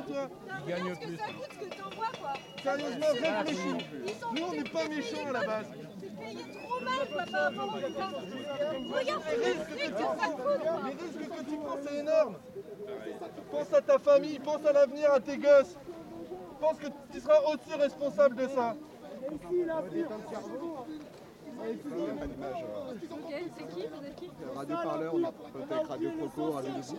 de toi. Ils gagnent plus. Ça coûte ce que t'envoies quoi. Sérieusement, réfléchis. Nous, on n'est pas méchants à la base. Payez trop mal quoi par rapport au Regarde le fric que ça coûte quoi. Les risques que tu prends, c'est énorme. Pense à ta famille, pense à l'avenir, à tes gosses. Pense que tu seras aussi responsable de ça. Ok, c'est qui Vous êtes qui? Radio Parleur, on Radio Croco, Radio Debout.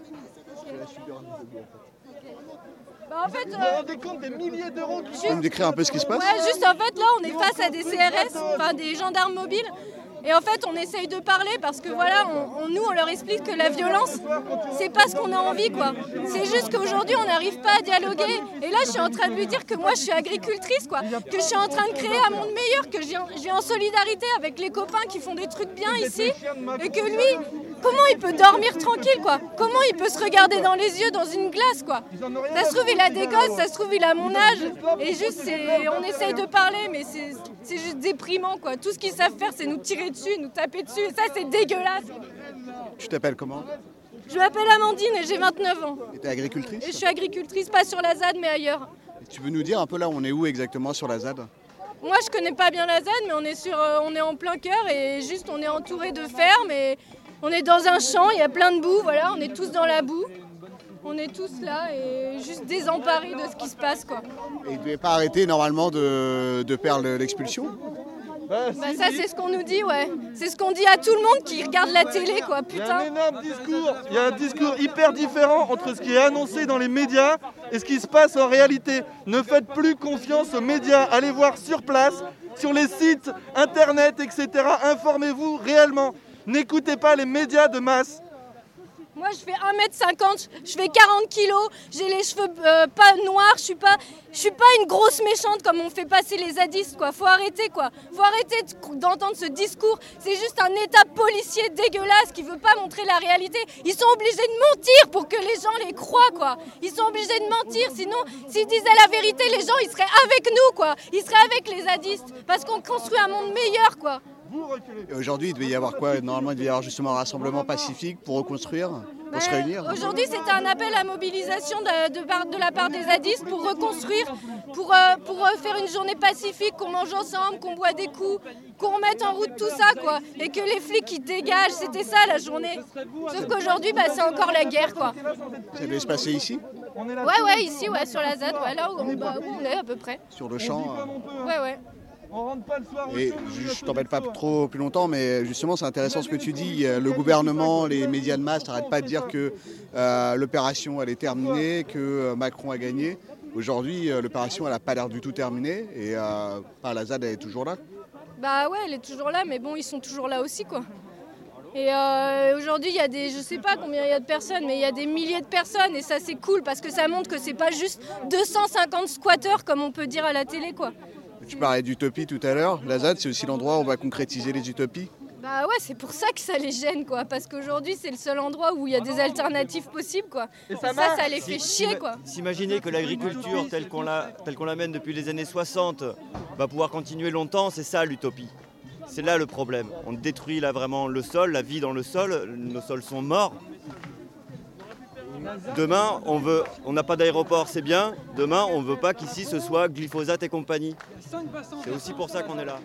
C'est la suite de Radio Debout en fait. Bah en fait, Vous euh, vous rendez compte des milliers d'euros qui Tu peux me décrire un peu ce qui se passe Ouais, juste en fait là on est face à des CRS, enfin des gendarmes mobiles. Et en fait on essaye de parler parce que voilà, on, on- nous on leur explique que la violence c'est pas ce qu'on a envie quoi. C'est juste qu'aujourd'hui on n'arrive pas à dialoguer. Et là je suis en train de lui dire que moi je suis agricultrice quoi, que je suis en train de créer un monde meilleur, que j'ai je vis en solidarité avec les copains qui font des trucs bien ici. Et que lui, comment il peut dormir tranquille quoi? Comment il peut se regarder dans les yeux dans une glace quoi? Ça se trouve, il a des gosses, ça se trouve, il a mon âge. Et juste, on essaye de parler, mais c'est c'est juste déprimant, quoi. Tout ce qu'ils savent faire, c'est nous tirer dessus, nous taper dessus. Et ça, c'est dégueulasse. Tu t'appelles comment? Je m'appelle Amandine et j'ai 29 ans. Et t'es agricultrice? Et je suis agricultrice, pas sur la ZAD, mais ailleurs. Et Tu veux nous dire un peu là, on est où exactement sur la ZAD? Moi, je connais pas bien la ZAD, mais on est, sur, euh, on est en plein cœur et juste, on est entouré de fermes et on est dans un champ, il y a plein de boue, voilà, on est tous dans la boue. On est tous là et juste désemparés de ce qui se passe, quoi. Et il ne devait pas arrêter normalement de, de le- l'expulsion Bah, Bah ça c'est ce qu'on nous dit ouais. C'est ce qu'on dit à tout le monde qui regarde la télé quoi Il y a un putain. énorme discours, il y a un discours hyper différent entre ce qui est annoncé dans les médias et ce qui se passe en réalité. Ne faites plus confiance aux médias, allez voir sur place, sur les sites internet, etc. Informez-vous réellement. N'écoutez pas les médias de masse. Moi je fais 1m50, je fais 40 kilos, j'ai les cheveux euh, pas noirs, je suis pas je suis pas une grosse méchante comme on fait passer les zadistes quoi. Faut arrêter quoi. Faut arrêter de- d'entendre ce discours. C'est juste un état policier dégueulasse qui veut pas montrer la réalité. Ils sont obligés de mentir pour que les gens les croient quoi. Ils sont obligés de mentir sinon s'ils disaient la vérité les gens ils seraient avec nous quoi. Ils seraient avec les zadistes parce qu'on construit un monde meilleur quoi. Vous reculez. Et aujourd'hui, il devait y avoir quoi? Normalement, il devait y avoir justement un rassemblement pacifique pour reconstruire, pour se réunir. Aujourd'hui, c'était un appel à mobilisation de, de part- de la part des zadistes pour reconstruire, pour, euh, pour euh, faire une journée pacifique, qu'on mange ensemble, qu'on boit des coups, qu'on remette en route tout ça, quoi. Et que les flics, ils dégagent. C'était ça, la journée. Sauf qu'aujourd'hui, bah, c'est encore la guerre, quoi. Ça devait se passer ici, On est là. Ouais, ouais, ici, ouais, sur la ZAD, ouais, là où on, bah, où on est à peu près. sur le champ. hein. Ouais, ouais. On rentre pas le soir au Et chaud, je, t'embête pas trop plus longtemps, mais justement c'est intéressant ce que tu dis. Euh, Le gouvernement, les médias de masse n'arrêtent pas de dire que euh, l'opération elle est terminée, que euh, Macron a gagné. Aujourd'hui, l'opération elle n'a pas l'air du tout terminée et euh, enfin, la ZAD elle est toujours là. Bah ouais, elle est toujours là, mais bon, ils sont toujours là aussi, quoi. Et euh, aujourd'hui, il y a des, je sais pas combien il y a de personnes, mais il y a des milliers de personnes, et ça c'est cool parce que ça montre que c'est pas juste 250 squatteurs comme on peut dire à la télé, quoi. Tu parlais d'utopie tout à l'heure. La ZAD c'est aussi l'endroit où on va concrétiser les utopies. Bah ouais, c'est pour ça que ça les gêne, quoi, parce qu'aujourd'hui c'est le seul endroit où il y a des alternatives possibles, quoi. Et ça, ça les fait chier, quoi. S'imaginer que l'agriculture telle qu'on la, telle qu'on la mène depuis les années 60 va pouvoir continuer longtemps, c'est ça l'utopie. C'est là le problème. On détruit là vraiment le sol, la vie dans le sol, nos sols sont morts. Demain, on veut, on n'a pas d'aéroport, c'est bien. Demain, on veut pas qu'ici ce soit glyphosate et compagnie. C'est aussi pour ça qu'on est là.